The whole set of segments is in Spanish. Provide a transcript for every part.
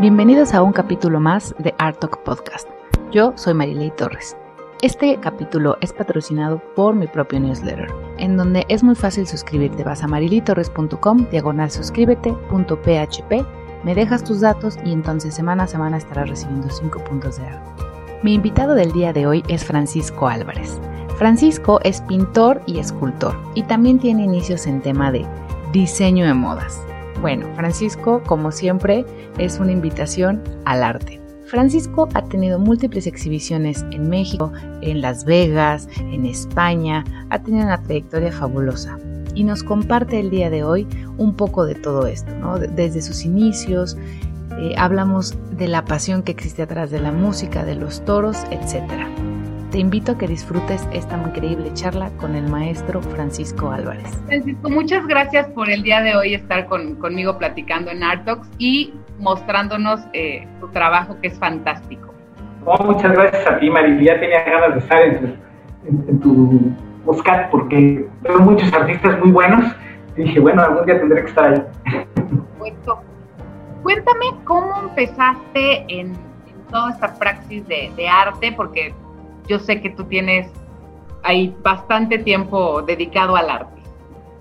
Bienvenidos a un capítulo más de Art Talk Podcast. Yo soy Marilei Torres. Este capítulo es patrocinado por mi propio newsletter, en donde es muy fácil suscribirte. Vas a marilitorres.com, diagonal suscríbete.php, me dejas tus datos y entonces semana a semana estarás recibiendo 5 puntos de arte. Mi invitado del día de hoy es Francisco Álvarez. Francisco es pintor y escultor y también tiene inicios en tema de diseño de modas. Bueno, Francisco, como siempre, es una invitación al arte. Francisco ha tenido múltiples exhibiciones en México, en Las Vegas, en España, ha tenido una trayectoria fabulosa y nos comparte el día de hoy un poco de todo esto, ¿no? desde sus inicios, eh, hablamos de la pasión que existe atrás de la música, de los toros, etcétera. Te invito a que disfrutes esta increíble charla con el maestro Francisco Álvarez. Francisco, muchas gracias por el día de hoy estar conmigo platicando en Artox y mostrándonos eh, tu trabajo que es fantástico. muchas gracias a ti, Mari. Ya tenía ganas de estar en tu, podcast porque veo muchos artistas muy buenos y dije, bueno, algún día tendré que estar ahí. Cuéntame cómo empezaste en, toda esta praxis de, de arte, porque yo sé que tú tienes ahí bastante tiempo dedicado al arte.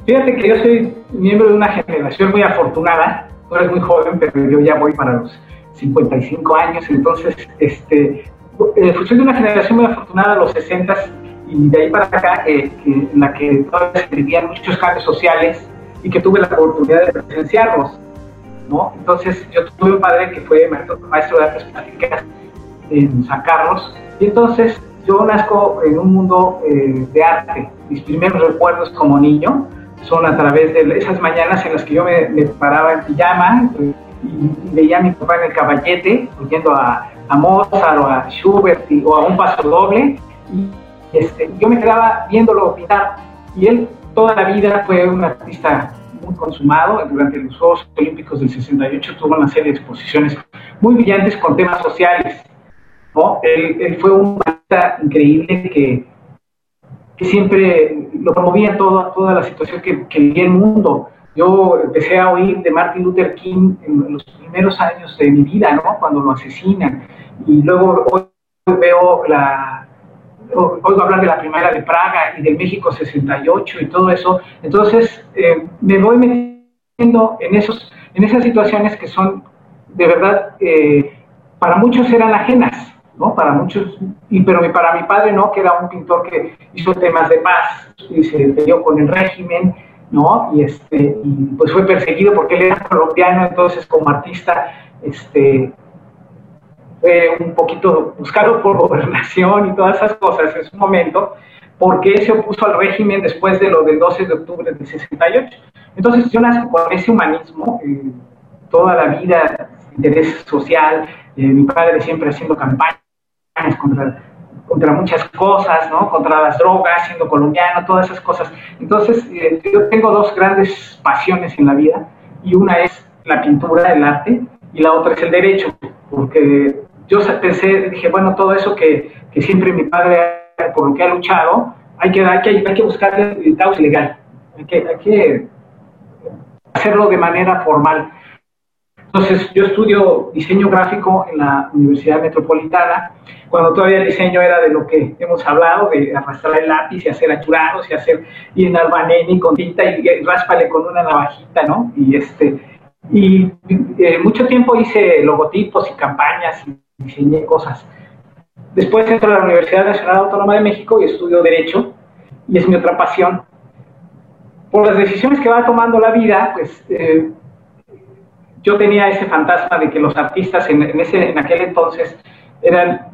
Fíjate que yo soy miembro de una generación muy afortunada, tú eres muy joven, pero yo ya voy para los 55 años, entonces este, eh, soy de una generación muy afortunada, los 60 y de ahí para acá, eh, en la que todavía se vivían muchos cambios sociales y que tuve la oportunidad de presenciarlos. ¿no? Entonces yo tuve un padre que fue maestro, de artes plásticas en San Carlos y entonces yo nazco en un mundo eh, de arte. Mis primeros recuerdos como niño son a través de esas mañanas en las que yo me, paraba en pijama y, veía a mi papá en el caballete, oyendo a, a Mozart o a Schubert o a un paso doble. Y este, yo me quedaba viéndolo pintar. Y él toda la vida fue un artista muy consumado. Durante los Juegos Olímpicos del 68 tuvo una serie de exposiciones muy brillantes con temas sociales. ¿no? Él, fue un increíble que, que, siempre lo promovía toda, toda la situación que, que, vivía el mundo. Yo empecé a oír de Martin Luther King en los primeros años de mi vida, ¿no? cuando lo asesinan. Y luego hoy veo la, oigo hablar de la primera de Praga y del México 68 y todo eso, entonces eh, me voy metiendo en, esos, en esas situaciones que son de verdad, eh, para muchos eran ajenas, ¿no? Para muchos, y, pero para mi padre no, que era un pintor que hizo temas de paz y se peleó con el régimen, ¿no? Y, este, y pues fue perseguido porque él era colombiano, entonces como artista, este, fue un poquito buscado por gobernación y todas esas cosas en su momento, porque se opuso al régimen después de lo del 12 de octubre del 68. Entonces yo nací con ese humanismo, eh, toda la vida, interés social, eh, mi padre siempre haciendo contra, contra muchas cosas, ¿no? contra las drogas, siendo colombiano, todas esas cosas. Entonces eh, yo tengo dos grandes pasiones en la vida, y una es la pintura, el arte, y la otra es el derecho, porque yo pensé, dije, bueno, todo eso que, que siempre mi padre, por lo que ha luchado, hay que, hay que, hay que buscar el cauce legal, hay que, hay que hacerlo de manera formal. Entonces, yo estudio diseño gráfico en la Universidad Metropolitana, cuando todavía el diseño era de lo que hemos hablado, de arrastrar el lápiz y hacer achurados y hacer, y en albaneni con tinta y, y ráspale con una navajita, ¿no? Y este, y eh, mucho tiempo hice logotipos y campañas y diseñé cosas. Después entro a la Universidad Nacional Autónoma de México y estudio Derecho, y es mi otra pasión. Por las decisiones que va tomando la vida, pues eh, yo tenía ese fantasma de que los artistas en, ese, en aquel entonces eran,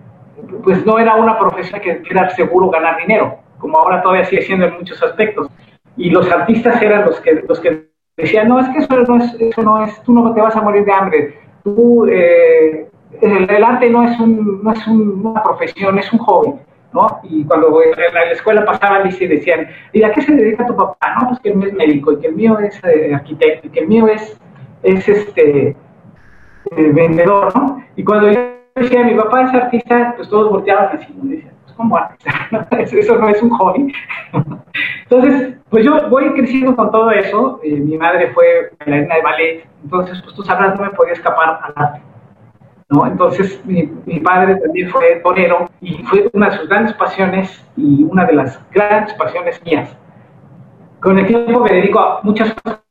pues no era una profesión que era seguro ganar dinero, como ahora todavía sigue siendo en muchos aspectos. Y los artistas eran los que, los que decían, no, es que eso no es, eso no es, tú no te vas a morir de hambre, tú eh, el, arte no es, un, no es una profesión, es un hobby. ¿no? Y cuando en la, escuela pasaban y decían, ¿y a qué se dedica tu papá? No, pues que el mío es médico, y que el mío es eh, arquitecto, y que el mío es, es este, vendedor, ¿no? Y cuando yo decía, mi papá es artista, pues todos volteaban así, y decían, pues como artista, eso no es un hobby. entonces, pues yo voy creciendo con todo eso, eh, mi madre fue bailarina de ballet, entonces, pues tú sabrás, no me podía escapar al arte. ¿no? Entonces mi, mi, padre también fue torero y fue una de sus grandes pasiones y una de las grandes pasiones mías. Con el tiempo me dedico a muchas cosas,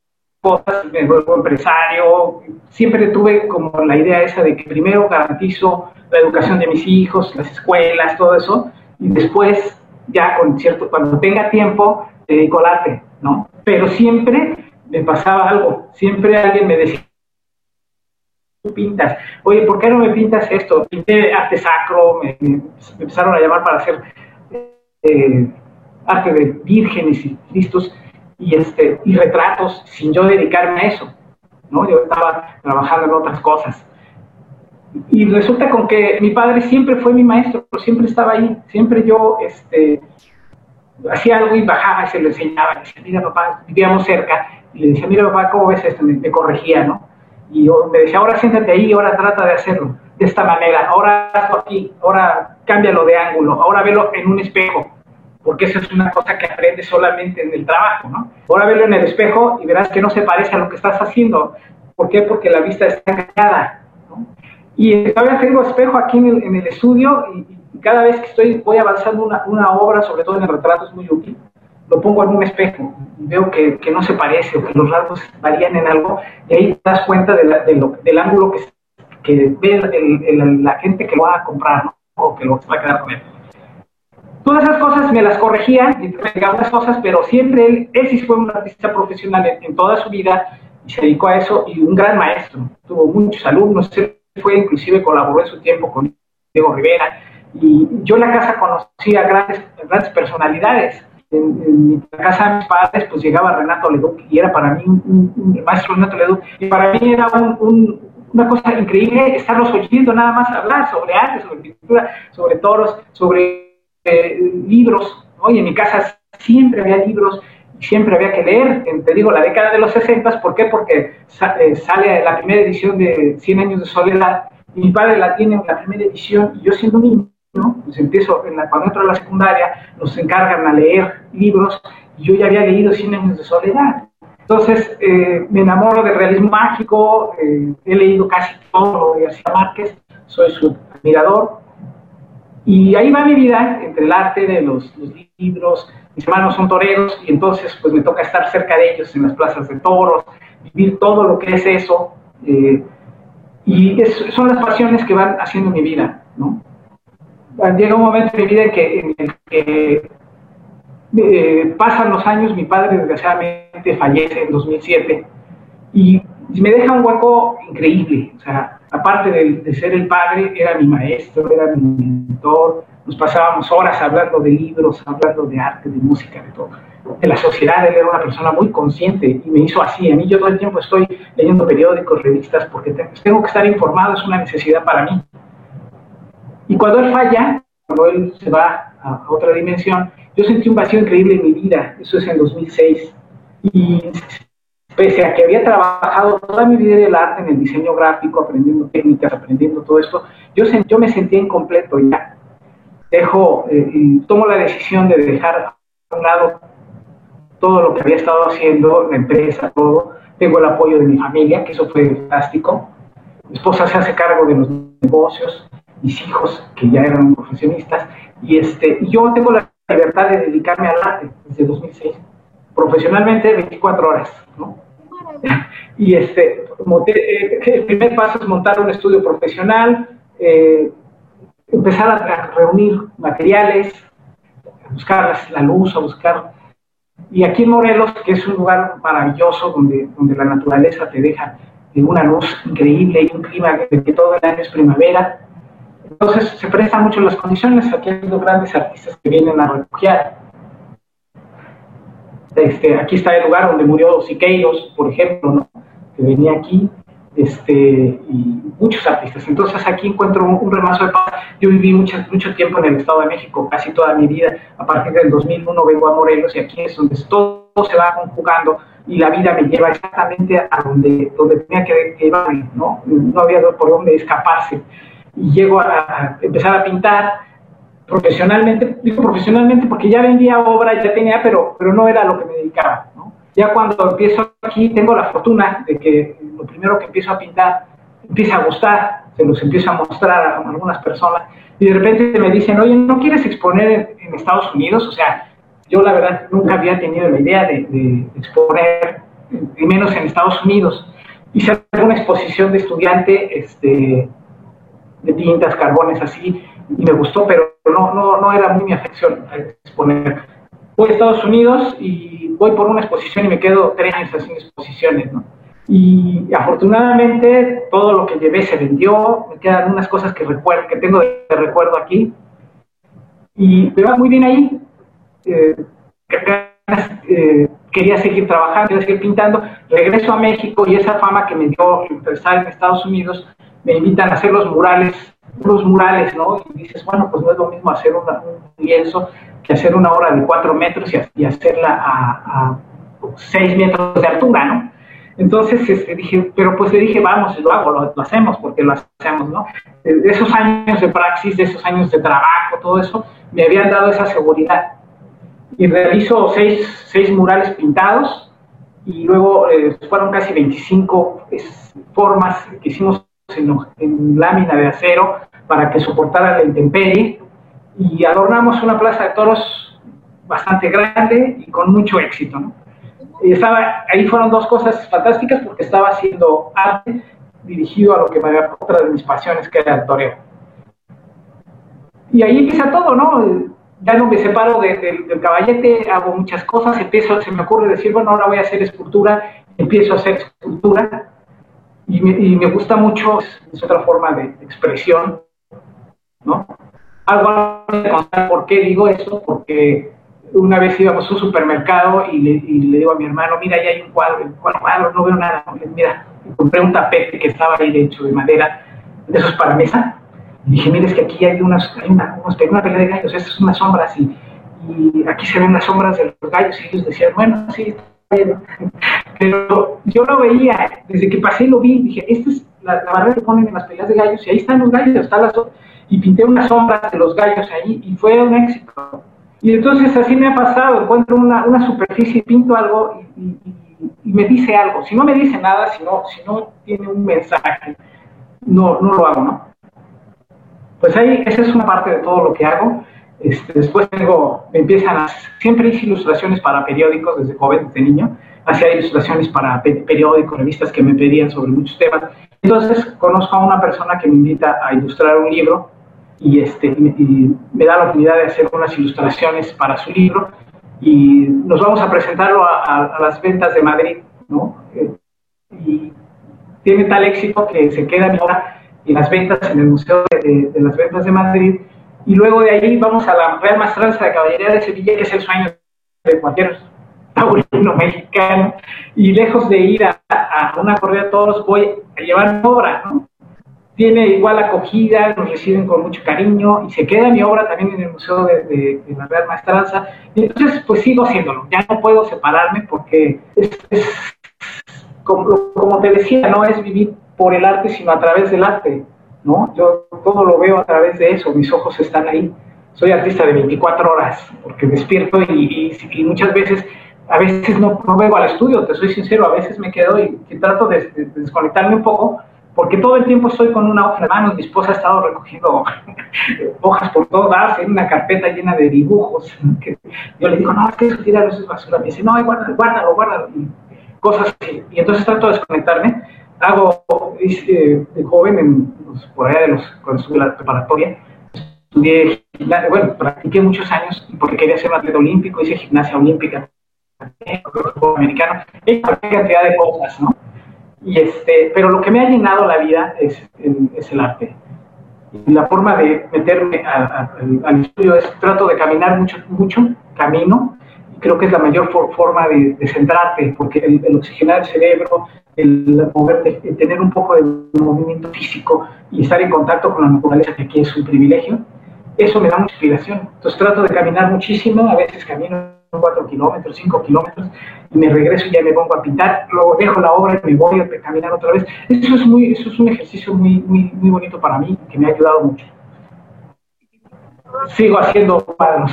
me vuelvo empresario, siempre tuve como la idea esa de que primero garantizo la educación de mis hijos, las escuelas, todo eso, y después ya con cierto, cuando tenga tiempo, me dedico al arte, ¿no? Pero siempre me pasaba algo, siempre alguien me decía, pintas, oye, ¿por qué no me pintas esto? Pinté arte sacro, me, empezaron a llamar para hacer eh, arte de vírgenes y cristos y, este, y retratos sin yo dedicarme a eso, ¿no? Yo estaba trabajando en otras cosas. Y resulta con que mi padre siempre fue mi maestro, siempre estaba ahí, siempre yo este, hacía algo y bajaba y se lo enseñaba. Y decía, mira papá, vivíamos cerca, y le decía, mira papá, ¿cómo ves esto? Me, corregía, ¿no? Y yo, me decía, ahora siéntate ahí, ahora trata de hacerlo de esta manera, ahora hazlo aquí, ahora cámbialo de ángulo, ahora velo en un espejo, porque eso es una cosa que aprendes solamente en el trabajo, ¿no? Ahora velo en el espejo y verás que no se parece a lo que estás haciendo. ¿Por qué? Porque la vista está engañada, ¿no? Y todavía tengo espejo aquí en el, estudio y, cada vez que estoy, voy avanzando una, una, obra, sobre todo en el retrato, es muy útil, lo pongo en un espejo y veo que, que, no se parece o que los rasgos varían en algo y ahí te das cuenta de de lo, del ángulo que, que ve el, la gente que lo va a comprar ¿no? o que lo va a quedar con él. Todas esas cosas me las corregía, y me unas cosas, pero siempre él, él fue un artista profesional en, toda su vida y se dedicó a eso y un gran maestro. Tuvo muchos alumnos, él fue inclusive colaboró en su tiempo con Diego Rivera y yo en la casa conocí a grandes, grandes personalidades. En, mi casa de mis padres pues llegaba Renato Leduc y era para mí un, maestro Renato Leduc y para mí era una cosa increíble estarlos oyendo nada más hablar sobre arte, sobre pintura, sobre toros, sobre eh, libros, oye, en mi casa siempre había libros y siempre había que leer, te digo, la década de los 60, ¿por qué? Porque eh, sale la primera edición de 100 años de soledad y mi padre la tiene en la primera edición y yo siendo niño, ¿no? pues empiezo, en la, cuando entro a la secundaria, nos encargan a leer libros y yo ya había leído 100 años de soledad. Entonces eh, me enamoro del realismo mágico, he leído casi todo de García Márquez, soy su admirador, y ahí va mi vida, entre el arte de los, libros, mis hermanos son toreros y entonces pues me toca estar cerca de ellos en las plazas de toros, vivir todo lo que es eso. Eh, y son las pasiones que van haciendo mi vida, ¿no? Llega un momento en mi vida en, que, en el que eh, pasan los años, mi padre desgraciadamente fallece en 2007 y me deja un hueco increíble, o sea, aparte de, ser el padre, era mi maestro, era mi mentor, nos pasábamos horas hablando de libros, hablando de arte, de música, de todo. De la sociedad, él era una persona muy consciente y me hizo así. A mí yo todo el tiempo estoy leyendo periódicos, revistas, porque tengo que estar informado, es una necesidad para mí. Y cuando él falla, cuando él se va a otra dimensión, yo sentí un vacío increíble en mi vida, eso es en 2006. Y pese a que había trabajado toda mi vida en el arte, en el diseño gráfico, aprendiendo técnicas, aprendiendo todo esto, yo, yo me sentía incompleto ya. Dejo, eh, tomo la decisión de dejar a un lado todo lo que había estado haciendo, la empresa, todo. Tengo el apoyo de mi familia, que eso fue fantástico. Mi esposa se hace cargo de los negocios, mis hijos, que ya eran profesionistas, y este, yo tengo la libertad de dedicarme al arte desde 2006 profesionalmente 24 horas, ¿no? Y este, eh, el primer paso es montar un estudio profesional, eh, empezar a, reunir materiales, a buscar la luz, a buscar... Y aquí en Morelos, que es un lugar maravilloso donde, donde la naturaleza te deja una luz increíble y un clima que, que todo el año es primavera, entonces se prestan mucho las condiciones, aquí hay dos grandes artistas que vienen a refugiar. Este, aquí está el lugar donde murió Siqueiros, por ejemplo, que venía aquí, este, y muchos artistas. Entonces aquí encuentro un, remazo de paz. Yo viví mucho, mucho tiempo en el Estado de México, casi toda mi vida. A partir del 2001 vengo a Morelos y aquí es donde todo se va conjugando y la vida me lleva exactamente a donde, donde tenía que llevarme, ¿no? No había por dónde escaparse. Y llego a, a empezar a pintar profesionalmente, digo profesionalmente porque ya vendía obra, ya tenía, pero, pero no era lo que me dedicaba. ¿no? Ya cuando empiezo aquí, tengo la fortuna de que primero que empiezo a pintar empieza a gustar, se los empiezo a mostrar a algunas personas y de repente me dicen, oye, ¿no quieres exponer en, Estados Unidos? O sea, yo la verdad nunca había tenido la idea de, exponer, y menos en Estados Unidos. Hice una exposición de estudiante este, de tintas, carbones, así, y me gustó, pero no, no, no era muy mi afección exponer. Voy a Estados Unidos y voy por una exposición y me quedo tres años haciendo exposiciones, ¿no? Y afortunadamente todo lo que llevé se vendió, me quedan unas cosas que, recuerdo, que tengo de, recuerdo aquí. Y me va muy bien ahí. Eh, eh, quería seguir trabajando, quería seguir pintando. Regreso a México y esa fama que me dio empezar en Estados Unidos, me invitan a hacer los murales, los murales, ¿no? Y dices, bueno, pues no es lo mismo hacer un lienzo que hacer una obra de cuatro metros y, hacerla a seis metros de altura, ¿no? Entonces este, dije, pero pues le dije, vamos, lo hago, lo, hacemos, porque lo hacemos, ¿no? De esos años de praxis, de esos años de trabajo, todo eso, me habían dado esa seguridad. Y realizo seis, seis murales pintados y luego eh, fueron casi 25 formas que hicimos en, en, lámina de acero para que soportara la intemperie y adornamos una plaza de toros bastante grande y con mucho éxito, ¿no? Estaba, ahí fueron dos cosas fantásticas porque estaba haciendo arte dirigido a lo que me había otra de mis pasiones, que era el toreo. Y ahí empieza todo, ¿no? Ya no me separo del caballete, hago muchas cosas, empiezo, se me ocurre decir, bueno, ahora voy a hacer escultura, empiezo a hacer escultura, y me, gusta mucho, es, otra forma de, expresión, ¿no? Algo por qué digo eso, porque una vez íbamos a un supermercado y le, digo a mi hermano, mira, ahí hay un cuadro, ¿cuál cuadro? No veo nada. Mira, compré un tapete que estaba ahí hecho de madera, de esos para mesa. Y dije, mira, es que aquí hay unas, hay una, una pelea de gallos, estas son unas sombras y, y, aquí se ven las sombras de los gallos. Y ellos decían, bueno, sí, pero yo lo veía, desde que pasé lo vi, dije, esta es la, la barrera que ponen en las peleas de gallos y ahí están los gallos, están las y pinté unas sombras de los gallos ahí y fue un éxito. Y entonces así me ha pasado, encuentro una, una superficie, pinto algo y, me dice algo. Si no me dice nada, si no, si no tiene un mensaje, no, no lo hago, ¿no? Pues ahí, esa es una parte de todo lo que hago. Este, después tengo, me empiezan a, siempre hice ilustraciones para periódicos desde joven, desde niño. Hacía ilustraciones para periódicos, revistas que me pedían sobre muchos temas. Entonces conozco a una persona que me invita a ilustrar un libro y, este, me da la oportunidad de hacer unas ilustraciones para su libro y nos vamos a presentarlo a, las ventas de Madrid, ¿no? Eh, y tiene tal éxito que se queda ahora en las ventas en el Museo de, las Ventas de Madrid y luego de ahí vamos a la Real Maestranza de Caballería de Sevilla, que es el sueño de cualquier taurino mexicano, y lejos de ir a, a una corrida de toros, voy a llevar obra, ¿no? Tiene igual acogida, nos reciben con mucho cariño y se queda mi obra también en el Museo de, la Real Maestranza. Y entonces, pues sigo haciéndolo, ya no puedo separarme porque es, como, como, te decía, no es vivir por el arte, sino a través del arte, ¿no? Yo todo lo veo a través de eso, mis ojos están ahí. Soy artista de 24 horas, porque despierto y, y, muchas veces a veces no, no vengo al estudio, te soy sincero, a veces me quedo y, trato de, de, desconectarme un poco porque todo el tiempo estoy con una hoja en mano, mi esposa ha estado recogiendo hojas por todos lados, en una carpeta llena de dibujos. yo le digo, no, es que eso tira es basura. Me dice, no, guárdalo, guárdalo, guárdalo. Y cosas así. Y entonces trato de desconectarme. Hago, eh, de joven, en, pues, por allá de los, cuando estuve la preparatoria, estudié gimnasia, bueno, practiqué muchos años porque quería ser atleta olímpico, hice gimnasia olímpica, americano, y cantidad de cosas, ¿no? Y este, pero lo que me ha llenado la vida es, es el arte. La forma de meterme al estudio es, trato de caminar mucho, mucho, camino, creo que es la mayor forma de, centrarte, porque el, oxigenar el cerebro, el moverte, el tener un poco de movimiento físico y estar en contacto con la naturaleza, que aquí es un privilegio, eso me da mucha inspiración. Entonces trato de caminar muchísimo, a veces camino 4 kilómetros, 5 kilómetros, y me regreso y ya me pongo a pintar, luego dejo la obra y me voy a caminar otra vez. Eso es, muy, eso es un ejercicio muy, muy, muy bonito para mí, que me ha ayudado mucho. Sigo haciendo cuadros.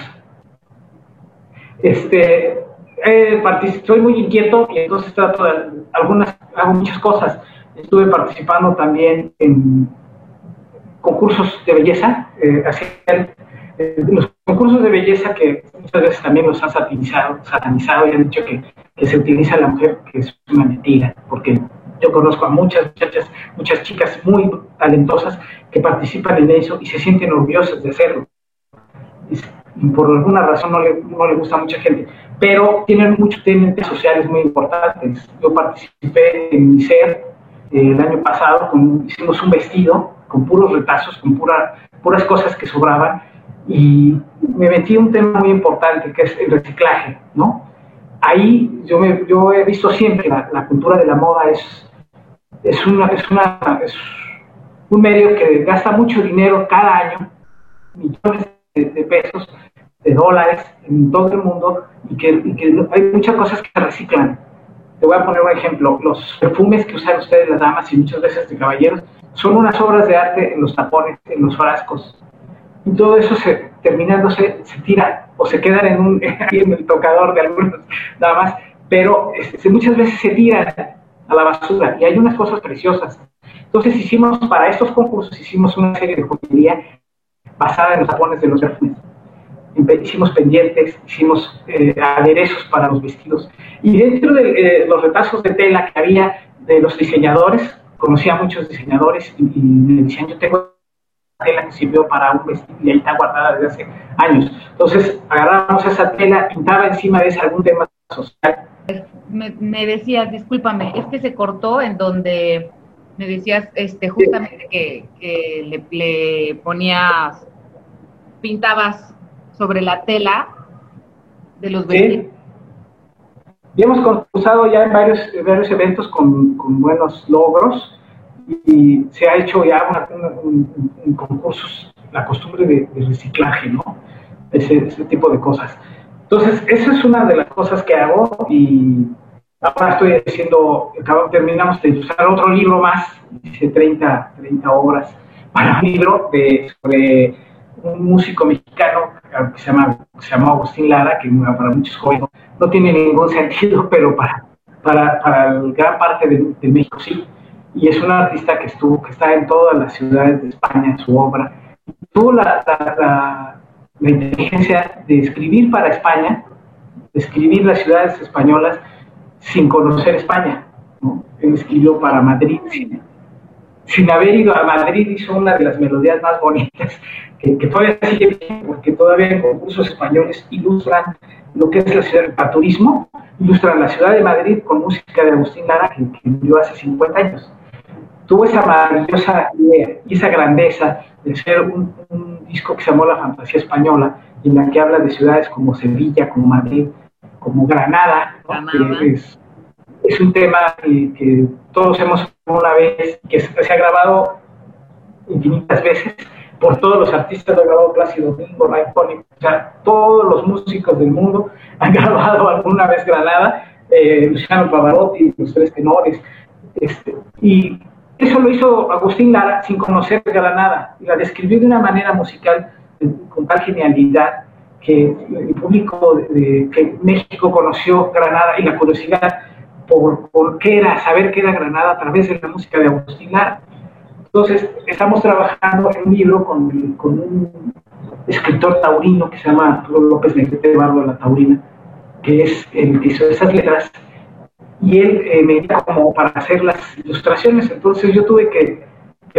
Este, soy muy inquieto y entonces trato de algunas, hago muchas cosas. estuve participando también en concursos de belleza, eh, eh, los concursos de belleza que muchas veces también los han satanizado, satanizado y han dicho que, que se utiliza a la mujer, que es una mentira, porque yo conozco a muchas muchachas, muchas chicas muy talentosas que participan en eso y se sienten orgullosas de hacerlo. Y por alguna razón no le, no le gusta a mucha gente, pero tienen muchos tienen sociales muy importantes. Yo participé en mi ser eh, el año pasado, hicimos un vestido con puros retazos, con pura, puras cosas que sobraban, y me metí en un tema muy importante que es el reciclaje, ¿no? Ahí yo, me, yo he visto siempre la, la cultura de la moda es es, una, es, una, es un medio que gasta mucho dinero cada año, millones de, pesos, de dólares en todo el mundo y que, hay muchas cosas que se reciclan. Te voy a poner un ejemplo. Los perfumes que usan ustedes las damas y muchas veces de caballeros son unas obras de arte en los tapones, en los frascos. Y todo eso se, terminándose se tira o se quedan en, un, en el tocador de algunos damas, pero este, muchas veces se tiran a la basura. Y hay unas cosas preciosas. Entonces hicimos, para estos concursos, hicimos una serie de joyería basada en los tapones de los perfumes. Hicimos pendientes, hicimos eh, aderezos para los vestidos. Y dentro de eh, los retazos de tela que había de los diseñadores, conocí a muchos diseñadores y, me decían, yo tengo tela que sirvió para un vestido y ahí está guardada desde hace años. Entonces agarrábamos esa tela, pintaba encima de esa algún tema social me, decías, discúlpame, es que se cortó en donde me decías este justamente que, le, ponías, pintabas sobre la tela de los vestidos. Y hemos concursado ya en varios, varios eventos con, buenos logros y se ha hecho ya en concursos la costumbre de, reciclaje, ¿no? Ese, ese tipo de cosas. Entonces, esa es una de las cosas que hago y ahora estoy haciendo, terminamos de ilustrar otro libro más, dice 30, 30 obras para un libro de, sobre un músico mexicano que se llama, se llama Agustín Lara, que para muchos jóvenes no tiene ningún sentido, pero para, para, para gran parte de, México sí. Y es un artista que estuvo, que está en todas las ciudades de España, en su obra. Tuvo la, la la inteligencia de escribir para España, de escribir las ciudades españolas sin conocer España. Él escribió para Madrid, sin, haber ido a Madrid, hizo una de las melodías más bonitas, que, todavía sigue porque todavía en concursos españoles ilustran lo que es la ciudad del turismo, ilustran la ciudad de Madrid con música de Agustín Lara, que, que vivió hace 50 años. Tuvo esa maravillosa idea y esa grandeza de ser un, disco que se llamó La Fantasía Española, en la que habla de ciudades como Sevilla, como Madrid, como Granada, es, un tema que, todos hemos una vez, que se ha grabado infinitas veces por todos los artistas, lo ha grabado Plácido Domingo, o sea, todos los músicos del mundo han grabado alguna vez Granada, eh, Luciano Pavarotti, los tres tenores, este, y eso lo hizo Agustín Lara sin conocer Granada y la describió de una manera musical con tal genialidad que el público de, que México conoció Granada y la curiosidad por, por, qué era, saber qué era Granada a través de la música de Agustín Lara. Entonces, estamos trabajando en un libro con, con un escritor taurino que se llama López Negrete Bardo de la Taurina, que es el que hizo esas letras y él eh, me dio como para hacer las ilustraciones. Entonces yo tuve que,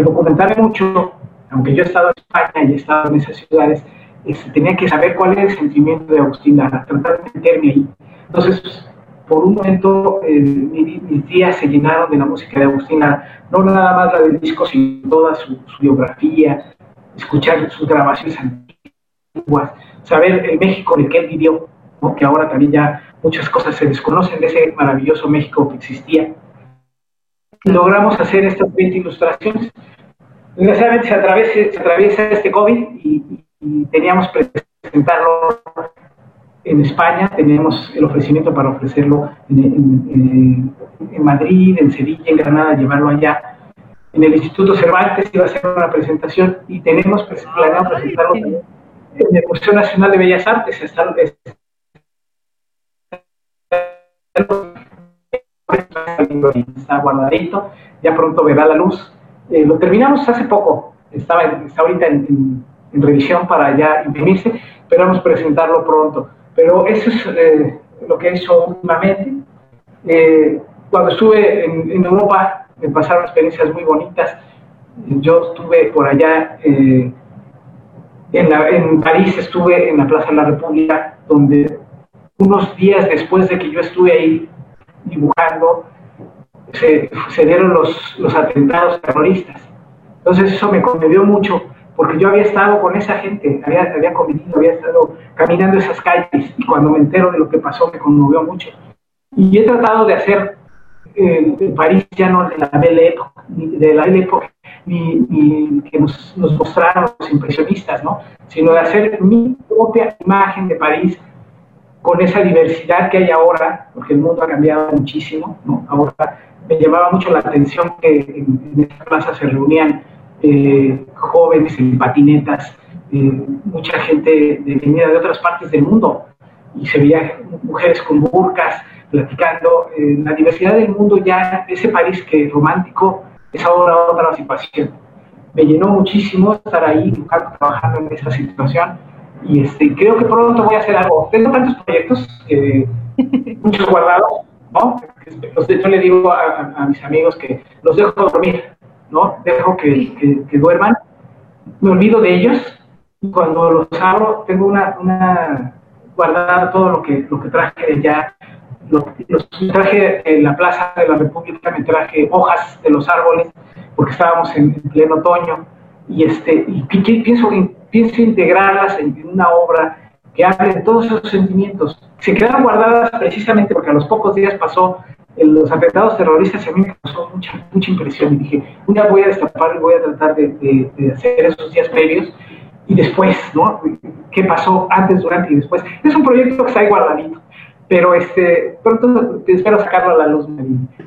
documentarme mucho, aunque yo he estado en España y he estado en esas ciudades, este, tenía que saber cuál era el sentimiento de Agustín Lara, tratar de meterme ahí. Entonces, por un momento, eh, mis, días se llenaron de la música de Agustín Lara, no nada más la del disco, sino toda su, su biografía, escuchar sus grabaciones antiguas, saber el México en el que él vivió, que ahora también ya muchas cosas se desconocen de ese maravilloso México que existía. Logramos hacer estas 20 ilustraciones. Desgraciadamente se atraviesa, se atraviesa este COVID y, teníamos que presentarlo en España, teníamos el ofrecimiento para ofrecerlo en, Madrid, en Sevilla, en Granada, llevarlo allá. En el Instituto Cervantes iba a hacer una presentación y tenemos planeado presentarlo en el Museo Nacional de Bellas Artes. Está, está guardadito, ya pronto verá la luz. Eh, lo terminamos hace poco, estaba, está ahorita en, revisión para ya imprimirse, esperamos presentarlo pronto. Pero eso es eh, lo que he hecho últimamente. Eh, cuando estuve en, en, Europa me pasaron experiencias muy bonitas. Yo estuve por allá en, en París, estuve en la Plaza de la República, donde unos días después de que yo estuve ahí dibujando, se, dieron los, los atentados terroristas. Entonces eso me conmovió mucho, porque yo había estado con esa gente, había, había convivido, había estado caminando esas calles, y cuando me entero de lo que pasó me conmovió mucho. Y he tratado de hacer eh, París ya no de la Belle Époque, ni de la Belle Époque, ni, que nos, nos, mostraron los impresionistas, ¿no? sino de hacer mi propia imagen de París con esa diversidad que hay ahora, porque el mundo ha cambiado muchísimo, ¿no? Ahora me llamaba mucho la atención que en, esta plaza se reunían eh, jóvenes en patinetas, eh, mucha gente de, venida de otras partes del mundo, y se veían mujeres con burcas platicando. Eh, la diversidad del mundo ya, ese París que romántico, es ahora otra situación. Me llenó muchísimo estar ahí, trabajando en esa situación y este, creo que pronto voy a hacer algo. Tengo tantos proyectos, muchos guardados, ¿no? yo le digo a, mis amigos que los dejo dormir, ¿no? Dejo que, que, duerman, me olvido de ellos y cuando los abro tengo una, una guardada todo lo que, lo que traje de ya. Los, traje en la Plaza de la República, me traje hojas de los árboles porque estábamos en, pleno otoño y este y pienso que pienso integrarlas en, una obra que hable de todos esos sentimientos. Se quedaron guardadas precisamente porque a los pocos días pasó los atentados terroristas y a mí me causó mucha, mucha impresión y dije, una voy a destapar y voy a tratar de, hacer esos días previos y después, ¿no? ¿Qué pasó antes, durante y después? Es un proyecto que está ahí guardadito, pero este, pronto espero sacarlo a la luz.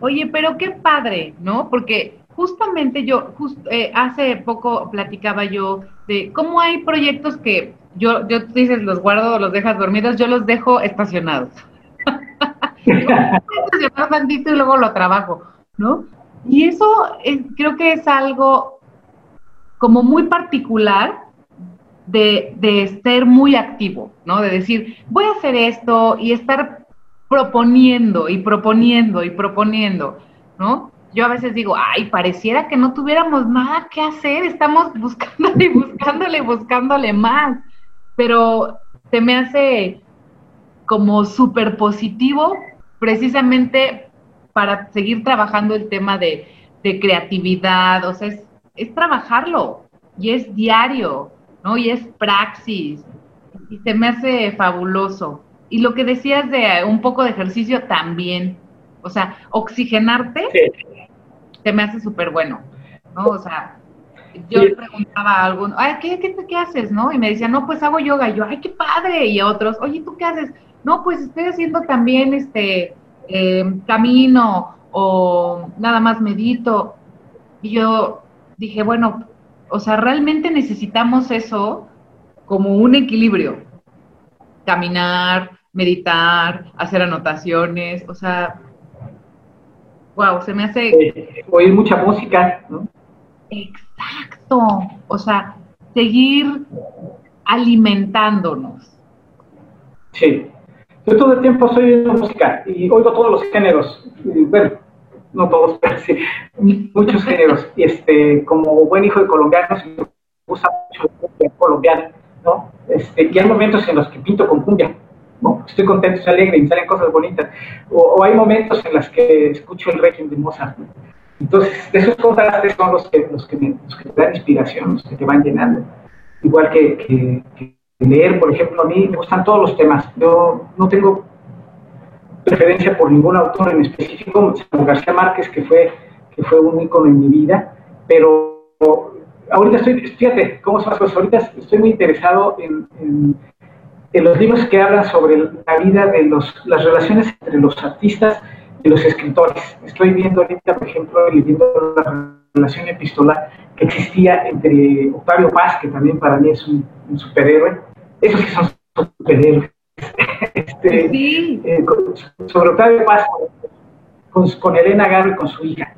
Oye, pero qué padre, ¿no? Porque justamente yo, eh, hace poco platicaba yo de cómo hay proyectos que yo, yo dices los guardo, los dejas dormidos, yo los dejo estacionados. y luego lo trabajo, ¿no? Y eso creo que es algo como muy particular de, de ser muy activo, ¿no? De decir, voy a hacer esto y estar proponiendo y proponiendo y proponiendo, ¿no? Yo a veces digo, ay, pareciera que no tuviéramos nada que hacer, estamos buscándole, buscándole, buscándole más, pero se me hace como súper positivo precisamente para seguir trabajando el tema de, creatividad, o sea, es, trabajarlo y es diario, ¿no? Y es praxis y se me hace fabuloso. Y lo que decías de un poco de ejercicio también, o sea, oxigenarte se me hace súper bueno, ¿no? O sea, yo le preguntaba a alguno, ay, ¿qué, qué, qué haces, no? Y me decía, no, pues hago yoga. Y yo, ay, qué padre. Y a otros, oye, ¿tú qué haces? No, pues estoy haciendo también este em, camino o nada más medito. Y yo dije, bueno, o sea, realmente necesitamos eso como un equilibrio. Caminar, meditar, hacer anotaciones, o sea, wow, se me hace... Eh, oír mucha música, ¿no? Exacto, o sea, seguir alimentándonos. Sí, yo todo el tiempo soy oyendo música y oigo todos los géneros, bueno, no todos, pero sí, muchos géneros. Y este, como buen hijo de colombianos, me gusta mucho el colombiano, ¿no? Este, y hay momentos en los que pinto con cumbia, Estoy contento, estoy alegre y salen cosas bonitas. O, hay momentos en los que escucho el régimen de Mozart. Entonces, esos contrastes son los que, los, que me, los que te dan inspiración, los que te van llenando. Igual que, leer, por ejemplo, a mí me gustan todos los temas. Yo no tengo preferencia por ningún autor en específico, García Márquez, que fue, que fue un ícono en mi vida, pero ahorita estoy, fíjate cómo son las cosas, ahorita estoy muy interesado en en los libros que hablan sobre la vida de los, las relaciones entre los artistas y los escritores. Estoy viendo ahorita, por ejemplo, leyendo la relación epistolar que existía entre Octavio Paz, que también para mí es un, superhéroe. Esos que son superhéroes. este, sí. Eh, sobre Octavio Paz, con, Elena Garro y con su hija,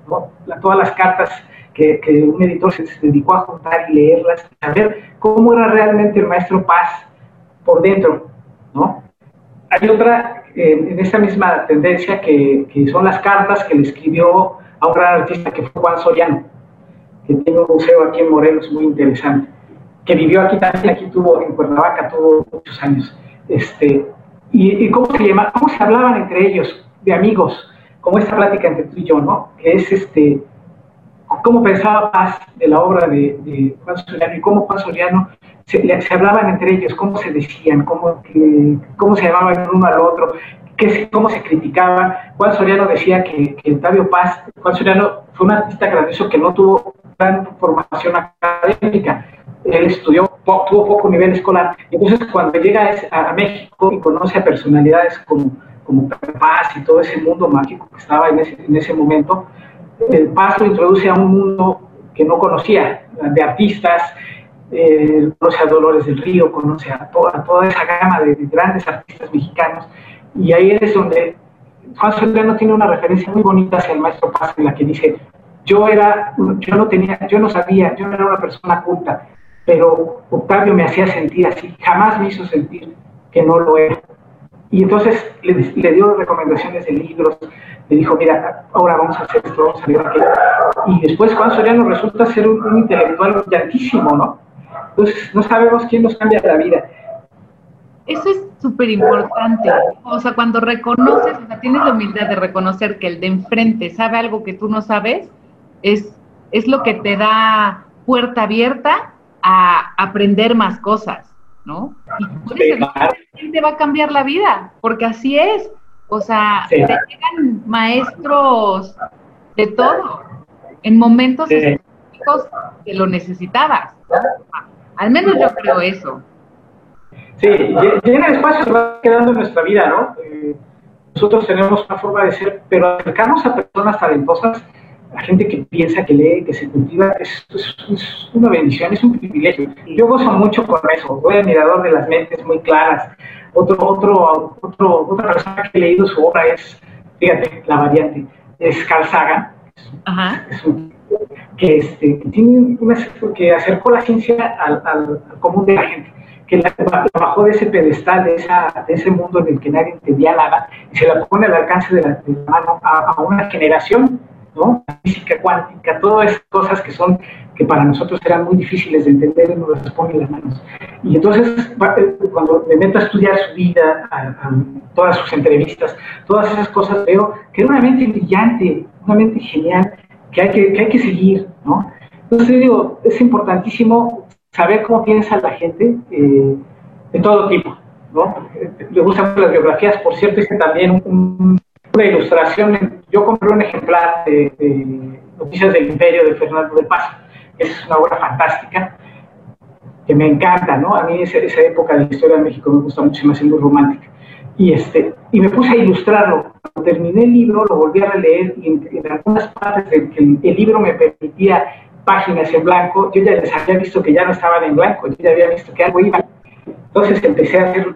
todas las cartas que, un editor se, dedicó a juntar y leerlas, saber cómo era realmente el maestro Paz por dentro, ¿no? Hay otra en esta misma tendencia que, que, son las cartas que le escribió a un gran artista que fue Juan Soriano, que tiene un museo aquí en Morelos muy interesante, que vivió aquí también, aquí tuvo, en Cuernavaca tuvo muchos años. Este, y, cómo, se llama, cómo se hablaban entre ellos, de amigos, como esta plática entre tú y yo, ¿no? Que es este, cómo pensaba Paz de la obra de, Juan Soriano y cómo Juan Soriano se, se, hablaban entre ellos, cómo se decían, cómo, cómo se llamaban uno al otro, que, cómo se criticaban. Juan Soriano decía que, que Octavio Paz, Juan Soriano fue un artista grandioso que no tuvo gran formación académica. Él estudió, tuvo poco nivel escolar. Entonces, cuando llega a, México y conoce a personalidades como, como Paz y todo ese mundo mágico que estaba en ese, en ese momento, el Paz lo introduce a un mundo que no conocía, de artistas, eh, conoce a Dolores del Río, conoce a toda, toda esa gama de, grandes artistas mexicanos, y ahí es donde Juan Soriano tiene una referencia muy bonita hacia el maestro Paz, en la que dice, yo era, yo no tenía, yo no sabía, yo no era una persona culta, pero Octavio me hacía sentir así, jamás me hizo sentir que no lo era. Y entonces le, le dio recomendaciones de libros, le dijo, mira, ahora vamos a hacer esto, vamos a hacer aquello. Y después Juan Soriano resulta ser un, intelectual brillantísimo, ¿no? Entonces no sabemos quién nos cambia la vida. Eso es súper importante. O sea, cuando reconoces, o sea, tienes la humildad de reconocer que el de enfrente sabe algo que tú no sabes, es, es lo que te da puerta abierta a aprender más cosas, ¿no? Y te va a cambiar la vida, porque así es. O sea, te llegan maestros de todo, en momentos específicos que lo necesitabas. Al menos yo creo eso. Sí, y en el espacio se va quedando en nuestra vida, ¿no? Eh, nosotros tenemos una forma de ser, pero acercarnos a personas talentosas, a gente que piensa, que lee, que se cultiva, es, es, una bendición, es un privilegio. Yo gozo mucho con eso, soy admirador de las mentes muy claras, otro, otro, otro, otra persona que he leído su obra es, fíjate, la variante, es Carl Sagan, que, este, tiene que acercó la ciencia al, al, común de la gente, que la, bajó de ese pedestal, de, esa, de ese mundo en el que nadie entendía nada, y se la pone al alcance de la, mano a, a una generación ¿no? física cuántica, todas esas cosas que son que para nosotros eran muy difíciles de entender y nos las pone en las manos. Y entonces, eh, cuando me meto a estudiar su vida, a, todas sus entrevistas, todas esas cosas, veo que era una mente brillante, una mente genial, que hay que, que hay que seguir, ¿no? Entonces, digo, es importantísimo saber cómo piensa la gente eh, de todo tipo, ¿no? Le gustan las biografías, por cierto, hice también una ilustración, yo compré un ejemplar de, de Noticias del Imperio de Fernando de Paz, es una obra fantástica que me encanta, ¿no? A mí esa, esa época de la historia de México me gusta mucho, me hace muy romántica. Y, este, y me puse a ilustrarlo. Cuando terminé el libro, lo volví a releer y en, algunas partes del que el, libro me permitía páginas en blanco, yo ya les había visto que ya no estaban en blanco, yo ya había visto que algo iba. Entonces empecé a hacer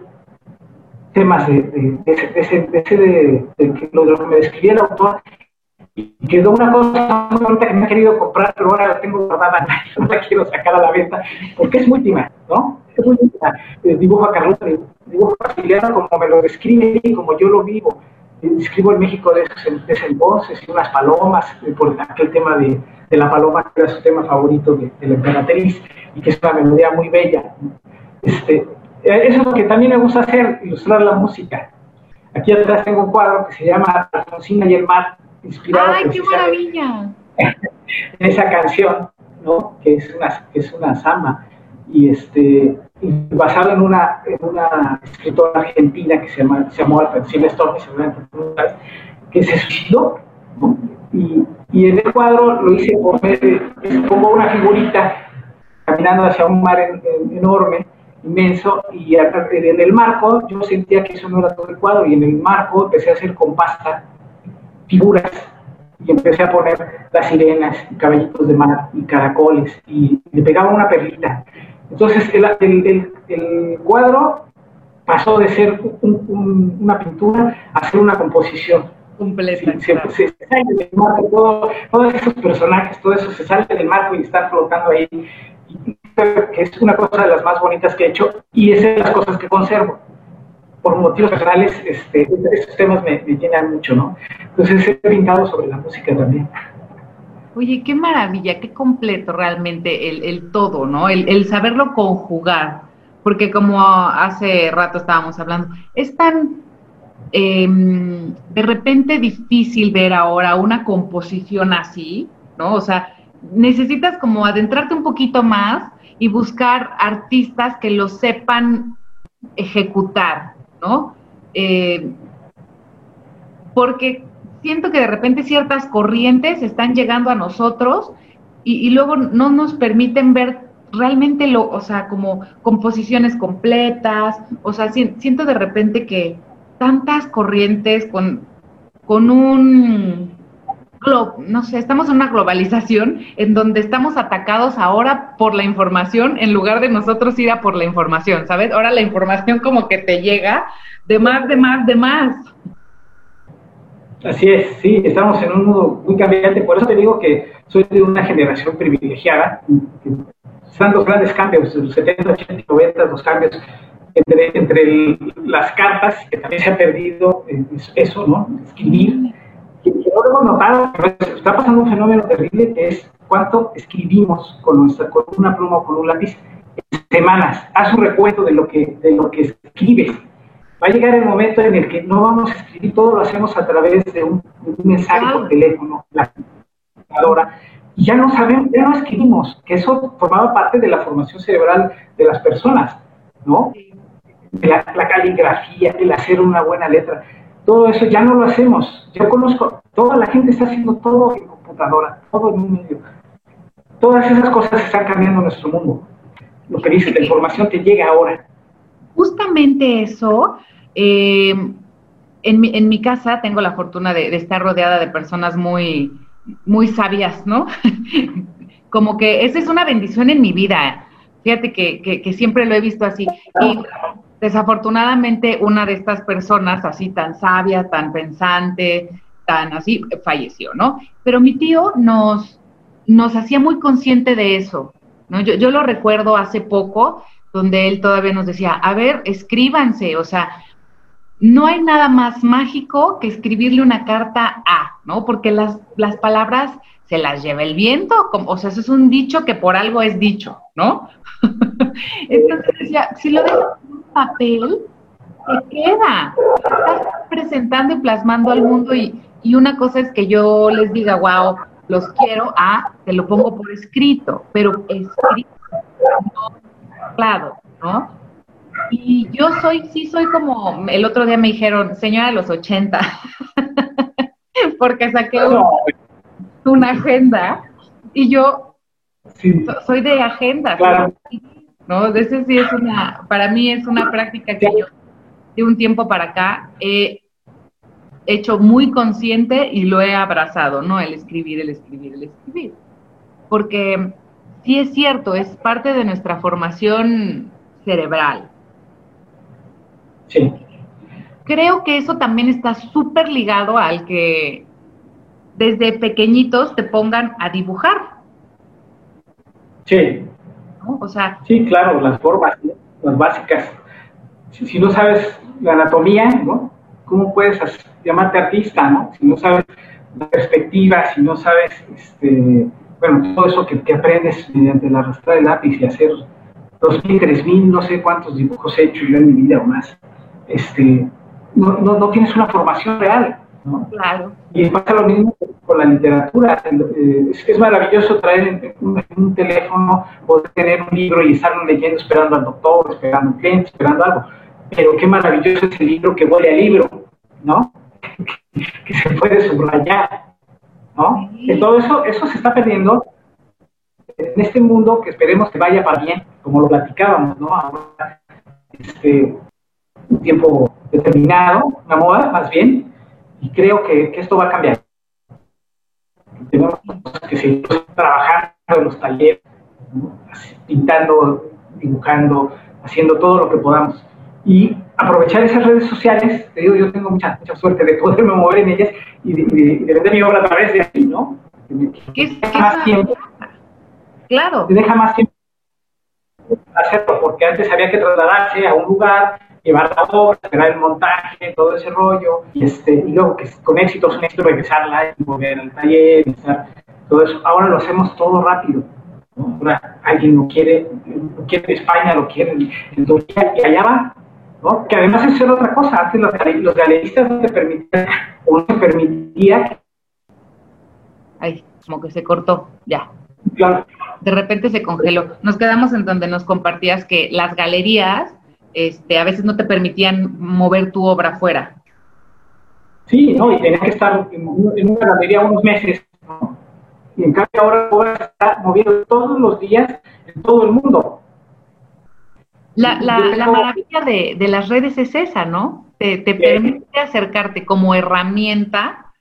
temas de, de, de, de, de, de, lo que me describía el autor quedó una cosa que me ha querido comprar, pero ahora la tengo guardada, no la quiero sacar a la venta, porque es última, ¿no? Es última. Eh, dibujo a Carlota, dibujo a Castiliano como me lo describe y como yo lo vivo. Escribo el México de ese entonces y unas palomas, eh, por aquel tema de, de, la paloma, que era su tema favorito de, de, la emperatriz, y que es una melodía muy bella. Este, eh, eso es lo que también me gusta hacer, ilustrar la música. Aquí atrás tengo un cuadro que se llama Alfonsina y el mar, inspirado ¡Ay, qué maravilla! en esa canción, ¿no? Que es una, que es una samba, y este, basado en una, en una escritora argentina que se, llama, se llamó Alfonsina Storni, seguramente que se suicidó, ¿no? Y, y, en el cuadro lo hice por pongo una figurita caminando hacia un mar enorme, inmenso, y en el marco yo sentía que eso no era todo el cuadro, y en el marco empecé a hacer con pasta figuras y empecé a poner las sirenas, y caballitos de mar y caracoles y le pegaba una perlita. Entonces el, el, el, cuadro pasó de ser una pintura a ser una composición. completa. se, sale del marco, todo, todos esos personajes, todo eso se sale del marco y está flotando ahí. que es una cosa de las más bonitas que he hecho y es de las cosas que conservo. Por motivos personales, este, estos temas me, llenan mucho, ¿no? Entonces he pintado sobre la música también. Oye, qué maravilla, qué completo realmente el, todo, ¿no? El, saberlo conjugar, porque como hace rato estábamos hablando, es tan eh, de repente difícil ver ahora una composición así, ¿no? O sea, necesitas como adentrarte un poquito más y buscar artistas que lo sepan ejecutar, ¿no? Eh, porque siento que de repente ciertas corrientes están llegando a nosotros y, luego no nos permiten ver realmente lo, o sea, como composiciones completas, o sea, siento de repente que tantas corrientes con, con un, no sé, estamos en una globalización en donde estamos atacados ahora por la información en lugar de nosotros ir a por la información, ¿sabes? Ahora la información como que te llega de más, de más, de más. Así es, sí, estamos en un mundo muy cambiante, por eso te digo que soy de una generación privilegiada. Están los grandes cambios, los 70, 80 y 90, los cambios entre, entre las cartas, que también se ha perdido eso, ¿no? Escribir. Que, que no lo hemos notado, está pasando un fenómeno terrible que es cuánto escribimos con, nuestra, con una pluma o con un lápiz en semanas. Haz un recuento de lo que, de lo que escribes va a llegar el momento en el que no vamos a escribir, todo lo hacemos a través de un, un mensaje por teléfono, la computadora, y ya no sabemos, ya no escribimos, que eso formaba parte de la formación cerebral de las personas, ¿no? La, la caligrafía, el hacer una buena letra, todo eso ya no lo hacemos. Yo conozco, toda la gente está haciendo todo en computadora, todo en un medio. Todas esas cosas están cambiando nuestro mundo. Lo que dice, la información te llega ahora. Justamente eso eh, en, mi, en, mi, casa tengo la fortuna de, de, estar rodeada de personas muy, muy sabias, ¿no? Como que esa es una bendición en mi vida. Fíjate que, que, que, siempre lo he visto así. Y desafortunadamente una de estas personas así tan sabia, tan pensante, tan así, falleció, ¿no? Pero mi tío nos, nos hacía muy consciente de eso, ¿no? Yo, lo recuerdo hace poco, donde él todavía nos decía, a ver, escríbanse, o sea, no hay nada más mágico que escribirle una carta a, ¿no? Porque las, las palabras se las lleva el viento, como, o sea, eso es un dicho que por algo es dicho, ¿no? Entonces decía, si lo dejas papel, te queda, estás presentando y plasmando al mundo y, y una cosa es que yo les diga, wow, los quiero, a, te lo pongo por escrito, pero escrito, no claro, ¿no? Y yo soy, sí soy como, el otro día me dijeron, señora de los 80, porque saqué un, una agenda y yo sí. soy de agenda, claro. ¿No? Ese sí es una, para mí es una práctica que yo de un tiempo para acá he hecho muy consciente y lo he abrazado, ¿no? El escribir, el escribir, el escribir. Porque sí es cierto, es parte de nuestra formación cerebral. Sí. Creo que eso también está súper ligado al que desde pequeñitos te pongan a dibujar. Sí. ¿No? O sea. Sí, claro, las formas, las básicas. Si, si, no sabes la anatomía, ¿no? ¿Cómo puedes llamarte artista, no? Si no sabes la perspectiva, si no sabes, este, bueno, todo eso que, que aprendes mediante la arrastra de lápiz y hacer dos mil, tres mil, no sé cuántos dibujos he hecho yo en mi vida o más este, no, no, no, tienes una formación real. ¿no? Claro. Y pasa lo mismo con la literatura. Es, es maravilloso traer un, un, teléfono, poder tener un libro y estarlo leyendo esperando al doctor, esperando un cliente, esperando algo. Pero qué maravilloso es el libro que huele al libro, ¿no? que se puede subrayar, ¿no? Sí. Todo eso, eso se está perdiendo en este mundo que esperemos que vaya para bien, como lo platicábamos, ¿no? Ahora, este, un tiempo determinado, una moda más bien, y creo que, que esto va a cambiar. Tenemos que seguir trabajando en los talleres, ¿no? pintando, dibujando, haciendo todo lo que podamos, y aprovechar esas redes sociales, te digo, yo tengo mucha, mucha suerte de poderme mover en ellas y de, vender mi obra a través de ahí, ¿no? ¿Qué es, más tiempo. Claro. Te deja más tiempo hacerlo, porque antes había que trasladarse a un lugar, llevar la obra, esperar el montaje, todo ese rollo, y, este, y luego que con éxito, un éxito regresarla y volver al taller, y todo eso. Ahora lo hacemos todo rápido. Ahora alguien lo quiere, lo quiere España, lo quiere en Turquía, y allá va. ¿no? Que además es otra cosa. Antes los, los galeristas no te permitían, o no te permitía. Ay, como que se cortó, ya. Claro. De repente se congeló. Nos quedamos en donde nos compartías que las galerías este, a veces no te permitían mover tu obra fuera. Sí, no, y tenías que estar en, una galería unos meses, Y en cambio ahora puedes estar moviendo todos los días en todo el mundo. La, la, maravilla de, de, las redes es esa, ¿no? Te, te permite acercarte como herramienta,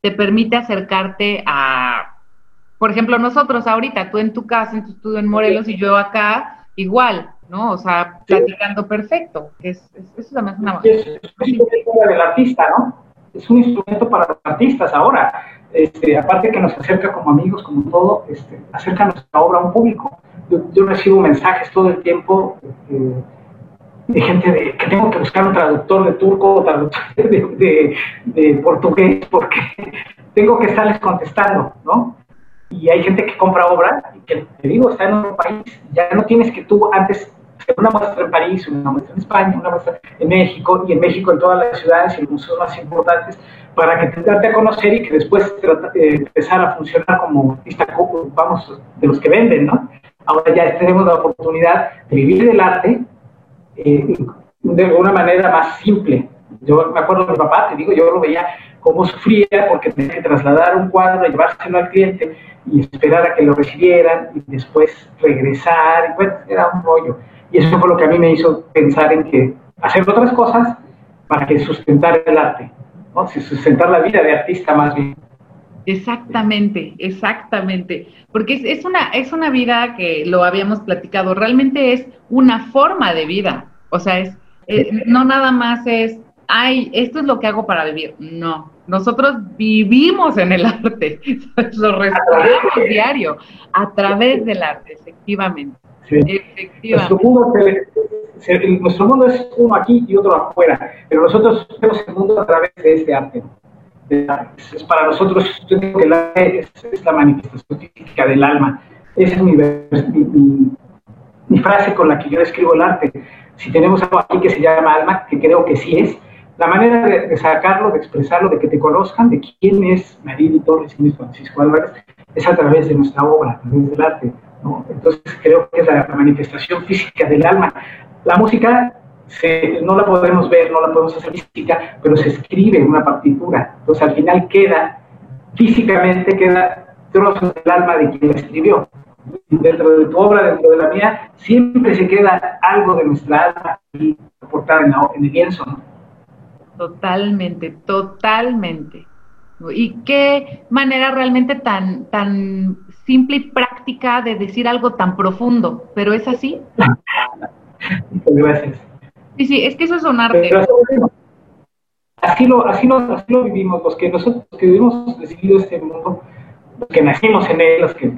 te permite acercarte a, por ejemplo, nosotros ahorita, tú en tu casa, en tu estudio en Morelos y yo acá, igual, ¿no? O sea, platicando perfecto. Es, es, eso también es una... Es, es un instrumento del artista, ¿no? Es un instrumento para los artistas ahora. Este, aparte que nos acerca como amigos, como todo, este, acerca nuestra obra a un público. Yo, recibo mensajes todo el tiempo eh, de gente de, que tengo que buscar un traductor de turco o traductor de, de, portugués porque tengo que estarles contestando, ¿no? Y hay gente que compra obra y que, te digo, está en otro país. Ya no tienes que tú antes una muestra en París, una muestra en España, una muestra en México y en México en todas las ciudades y los museos más importantes para que te darte a conocer y que después eh, empezar a funcionar como artista, vamos, de los que venden, ¿no? Ahora ya tenemos la oportunidad de vivir del arte eh, de una manera más simple. Yo me acuerdo de mi papá, te digo, yo lo veía cómo sufría porque tenía que trasladar un cuadro, llevárselo al cliente y esperar a que lo recibieran y después regresar, y bueno, era un rollo. Y eso fue lo que a mí me hizo pensar en que hacer otras cosas para que sustentar el arte, ¿no? sustentar la vida de artista más bien. Exactamente, exactamente. Porque es, es, una, es una vida que lo habíamos platicado, realmente es una forma de vida. O sea, es, no nada más es, ay, esto es lo que hago para vivir. No, nosotros vivimos en el arte, lo respiramos diario a través del arte, efectivamente. Nuestro mundo, nuestro mundo, es uno aquí y otro afuera, pero nosotros vemos el mundo a través de este arte. Es, para nosotros, yo digo que el arte es, la manifestación física del alma. Esa es mi, mi, frase con la que yo describo el arte. Si tenemos algo aquí que se llama alma, que creo que sí es, la manera de, sacarlo, de expresarlo, de que te conozcan, de quién es Marili Torres, quién es Francisco Álvarez, es a través de nuestra obra, a través del arte. Entonces creo que es la, manifestación física del alma. La música no la podemos ver, no la podemos hacer física, pero se escribe en una partitura. Entonces al final queda, físicamente queda trozos del alma de quien la escribió. Dentro de tu obra, dentro de la mía, siempre se queda algo de nuestra alma y aportada en, en el lienzo. Totalmente, totalmente. Y qué manera realmente tan, tan simple y práctica de decir algo tan profundo, pero es así. Gracias. Sí, sí, es que eso es un arte. así, lo, así, lo, así lo vivimos, los que nosotros que hemos decidido este mundo, los que nacimos en él, los que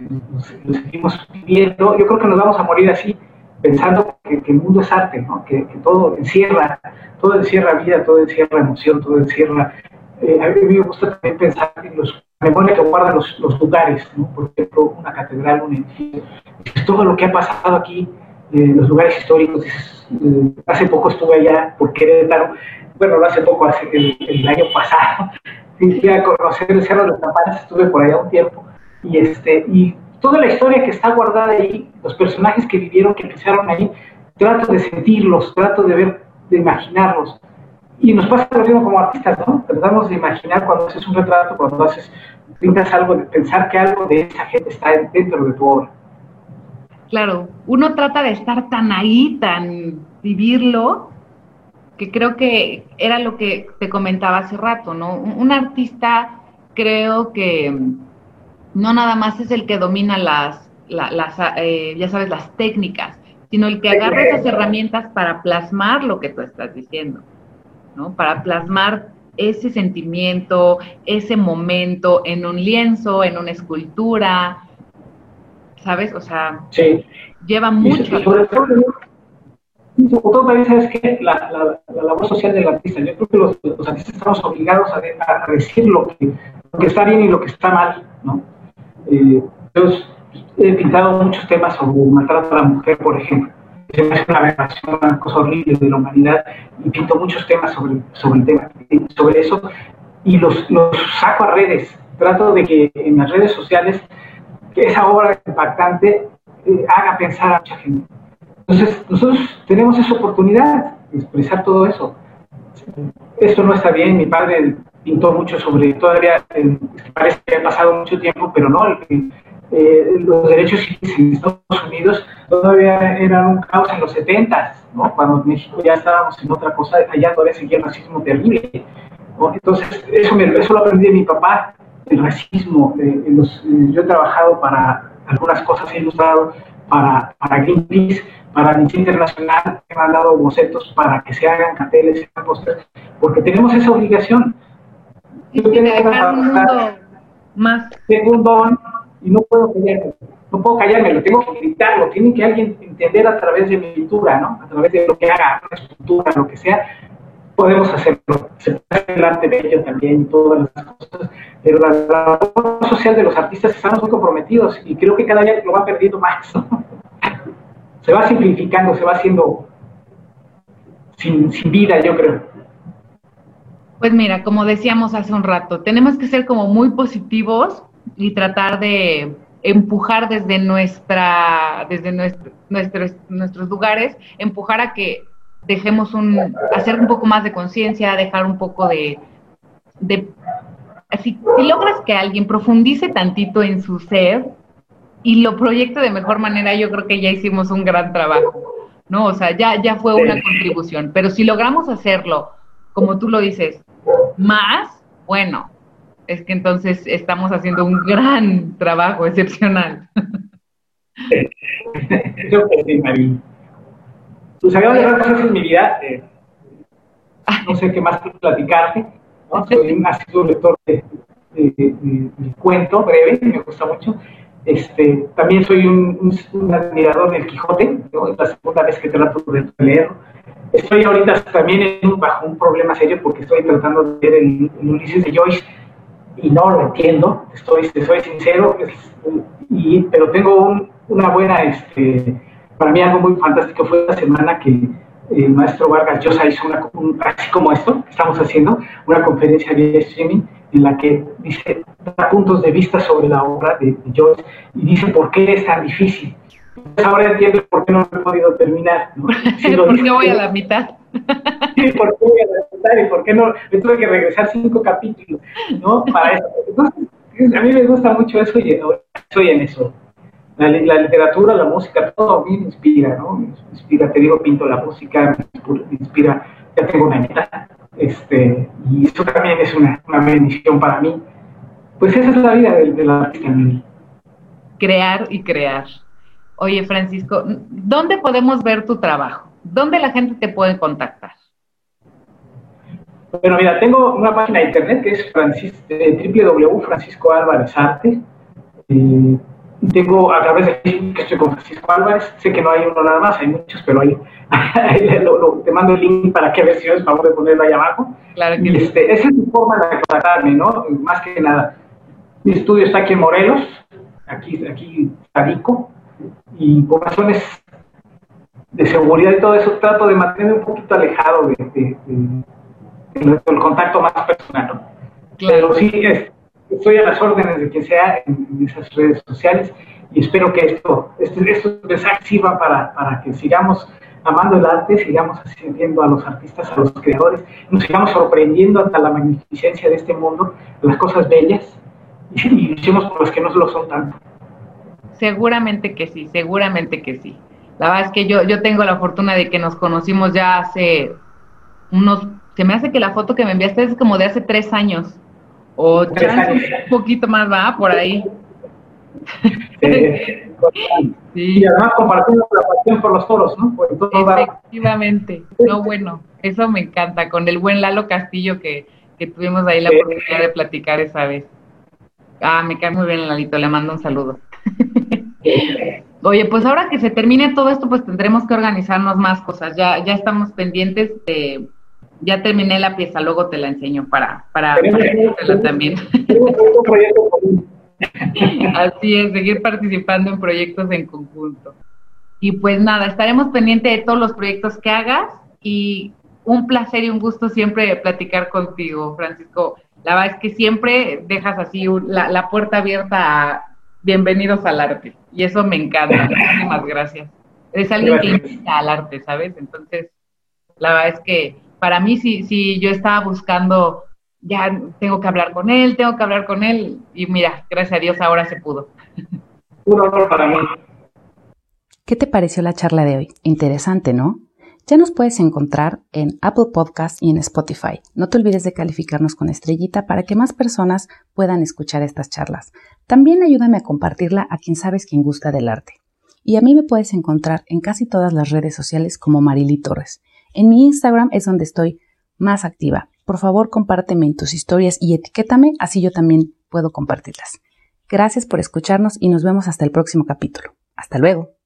lo seguimos viviendo, yo creo que nos vamos a morir así, pensando que, el mundo es arte, ¿no? que, que, todo encierra, todo encierra vida, todo encierra emoción, todo encierra eh, a mí me gusta también pensar en los memoria que guardan los, los lugares, por ejemplo, una catedral, un edificio, todo lo que ha pasado aquí, eh, los lugares históricos. Eh, hace poco estuve allá por Querétaro, bueno, no hace poco, hace el, año pasado, fui a conocer el Cerro de las Campanas, estuve por allá un tiempo, y, este, y toda la historia que está guardada ahí, los personajes que vivieron, que empezaron ahí, trato de sentirlos, trato de ver, de imaginarlos. Y nos pasa lo mismo como artistas, ¿no? Tratamos de imaginar cuando haces un retrato, cuando haces, pintas algo, de pensar que algo de esa gente está dentro de tu obra. Claro, uno trata de estar tan ahí, tan vivirlo, que creo que era lo que te comentaba hace rato, ¿no? Un artista creo que no nada más es el que domina las, las eh, ya sabes, las técnicas, sino el que agarre esas herramientas para plasmar lo que tú estás diciendo, ¿no? Para plasmar ese sentimiento, ese momento en un lienzo, en una escultura, ¿sabes? O sea, lleva mucho. Y sobre todo, también sabes que la, labor social del artista, yo creo que los, artistas estamos obligados a, decir lo que, está bien y lo que está mal, ¿no? Eh, yo he pintado muchos temas sobre maltrato a la mujer, por ejemplo. Hace una aberración, una cosa horrible de la humanidad, y pinto muchos temas sobre, sobre el tema, sobre eso, y los, los saco a redes. Trato de que en las redes sociales que esa obra impactante eh, haga pensar a mucha gente. Entonces, nosotros tenemos esa oportunidad de expresar todo eso. Esto no está bien, mi padre pintó mucho sobre, todavía eh, parece que ha pasado mucho tiempo, pero no, eh, los derechos civiles en Estados Unidos todavía eran un caos en los 70, ¿no? cuando en México ya estábamos en otra cosa, allá todavía seguía el racismo terrible. Entonces, eso, me, eso lo aprendí de mi papá, el racismo. Eh, yo he trabajado para algunas cosas, he ilustrado para, para Greenpeace, para Amnistía Internacional, he mandado bocetos para que se hagan carteles, porque tenemos esa obligación. Yo tengo un mundo más. Tengo un don y no puedo callarme, no puedo callarme, lo tengo que gritarlo, tiene que alguien entender a través de mi pintura, ¿no? A través de lo que haga, una escultura, lo que sea, podemos hacerlo. Se puede hacer el arte bello también todas las cosas, pero la labor social de los artistas estamos muy comprometidos y creo que cada día lo va perdiendo más. se va simplificando, se va haciendo sin, sin vida, yo creo. Pues mira, como decíamos hace un rato, tenemos que ser como muy positivos y tratar de empujar desde nuestra, desde nuestros, nuestros lugares, empujar a que dejemos un, hacer un poco más de conciencia, dejar un poco de, de si, si logras que alguien profundice tantito en su ser y lo proyecte de mejor manera, yo creo que ya hicimos un gran trabajo, ¿no? O sea, ya, ya fue una contribución, pero si logramos hacerlo, como tú lo dices, más, bueno, es que entonces estamos haciendo un gran trabajo excepcional. Yo sí. Pues había de cosas en mi vida, eh, no sé qué más platicarte, ¿no? Soy un asiduo lector de, cuento breve, me gusta mucho. Este, también soy un, admirador del Quijote, ¿no? es la segunda vez que trato de leerlo. Estoy ahorita también bajo un problema serio porque estoy tratando de leer el, Ulises de Joyce y no lo entiendo, estoy, soy sincero, y, pero tengo una buena este, para mí algo muy fantástico fue la semana que el maestro Vargas Llosa hizo una, así como esto, estamos haciendo, una conferencia de streaming en la que dice, da puntos de vista sobre la obra de, Joyce y dice por qué es tan difícil. Entonces ahora entiendo por qué no he podido terminar. ¿no? ¿Por qué voy a la mitad? ¿Y por qué no? Me tuve que regresar cinco capítulos, ¿no? Para eso. Entonces, a mí me gusta mucho eso y estoy en eso la, literatura, la música, todo a mí me inspira, ¿no? Me inspira, te digo, pinto la música, me inspira, ya tengo una meta, este, y eso también es una, una bendición para mí. Pues esa es la vida del, del artista en Crear y crear. Oye, Francisco, ¿dónde podemos ver tu trabajo? ¿Dónde la gente te puede contactar? Bueno, mira, tengo una página de internet que es francis, eh, www.francisco Álvarez Arte. Eh, tengo a través de Facebook que estoy con Francisco Álvarez, sé que no hay uno nada más, hay muchos, pero ahí, te mando el link para que veas si es favor de ponerlo ahí abajo. Claro que este, Esa es mi forma de contactarme, ¿no? Más que nada. Mi estudio está aquí en Morelos, aquí, aquí radico, y por razones de seguridad y todo eso trato de mantenerme un poquito alejado de, del contacto más personal. ¿no? Pero sí, es, estoy a las órdenes de quien sea en, esas redes sociales y espero que esto, este, estos mensajes sirvan para, para que sigamos amando el arte, sigamos asistiendo a los artistas, a los creadores, nos sigamos sorprendiendo ante la magnificencia de este mundo, las cosas bellas, y, y por los que no lo son tanto. Seguramente que sí, seguramente que sí. La verdad es que yo, yo tengo la fortuna de que nos conocimos ya hace unos, se me hace que la foto que me enviaste es como de hace tres años. O un poquito más va por ahí. Sí. Y además compartimos la por los foros, ¿no? Efectivamente. No, bueno, eso me encanta. Con el buen Lalo Castillo que, que tuvimos ahí la oportunidad de platicar esa vez. Ah, me cae muy bien, Lalito. Le mando un saludo. Oye, pues ahora que se termine todo esto, pues tendremos que organizarnos más cosas. Ya, ya estamos pendientes de, ya terminé la pieza, luego te la enseño para, para, para también. Así es, seguir participando en proyectos en conjunto. Y pues nada, estaremos pendientes de todos los proyectos que hagas y un placer y un gusto siempre platicar contigo, Francisco. La verdad es que siempre dejas así la, la puerta abierta a bienvenidos al arte y eso me encanta. Muchísimas gracias. Es alguien que invita al arte, ¿sabes? Entonces, la verdad es que para mí, si, si yo estaba buscando, ya tengo que hablar con él, tengo que hablar con él, y mira, gracias a Dios ahora se pudo. Un honor para mí. ¿Qué te pareció la charla de hoy? Interesante, ¿no? Ya nos puedes encontrar en Apple Podcast y en Spotify. No te olvides de calificarnos con estrellita para que más personas puedan escuchar estas charlas. También ayúdame a compartirla a quien sabes quien gusta del arte. Y a mí me puedes encontrar en casi todas las redes sociales como Marily Torres. En mi Instagram es donde estoy más activa. Por favor, compárteme en tus historias y etiquétame, así yo también puedo compartirlas. Gracias por escucharnos y nos vemos hasta el próximo capítulo. Hasta luego.